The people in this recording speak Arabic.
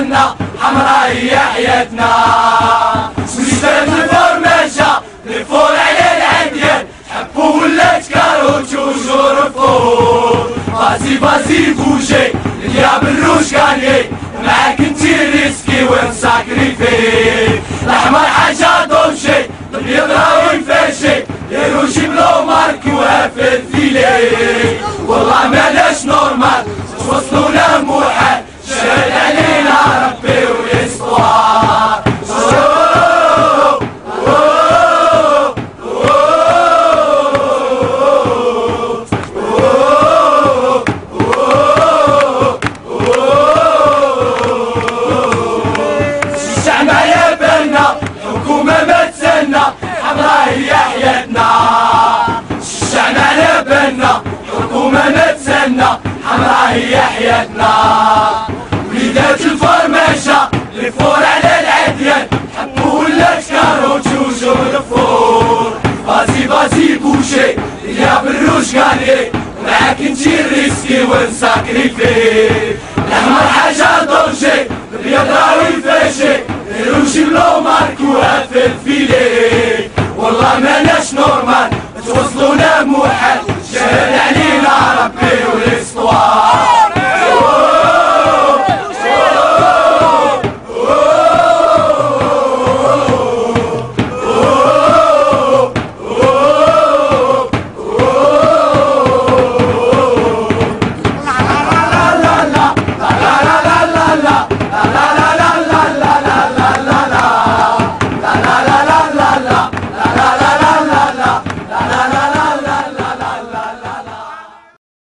تسنى حمراء هي حياتنا سويسرا الفرماشة الفور على العديان حبوا ولا تكارو توجور فور بازي بازي بوجي الياب الروش كاني معاك انتي ريسكي ونساكريفي الاحمر حاجة دوشي الابيض راوي فاشي يروشي بلو مارك وافل فيلي والله مالاش نورمال توصلونا موحد. حكومة ما تسنى حمراء هي حياتنا وليدات الفرماشة الفور على العديان. حبوا ولا تكارو توجو الفور. بازي بازي بوشي يا بالروش قالي معاك انتي الريسكي ونساكريفي الاحمر حاجة دونجي الابيض راوي فاشي يروشي بلو مارك وقفل فيلي والله ماناش نورمال توصلونا شارع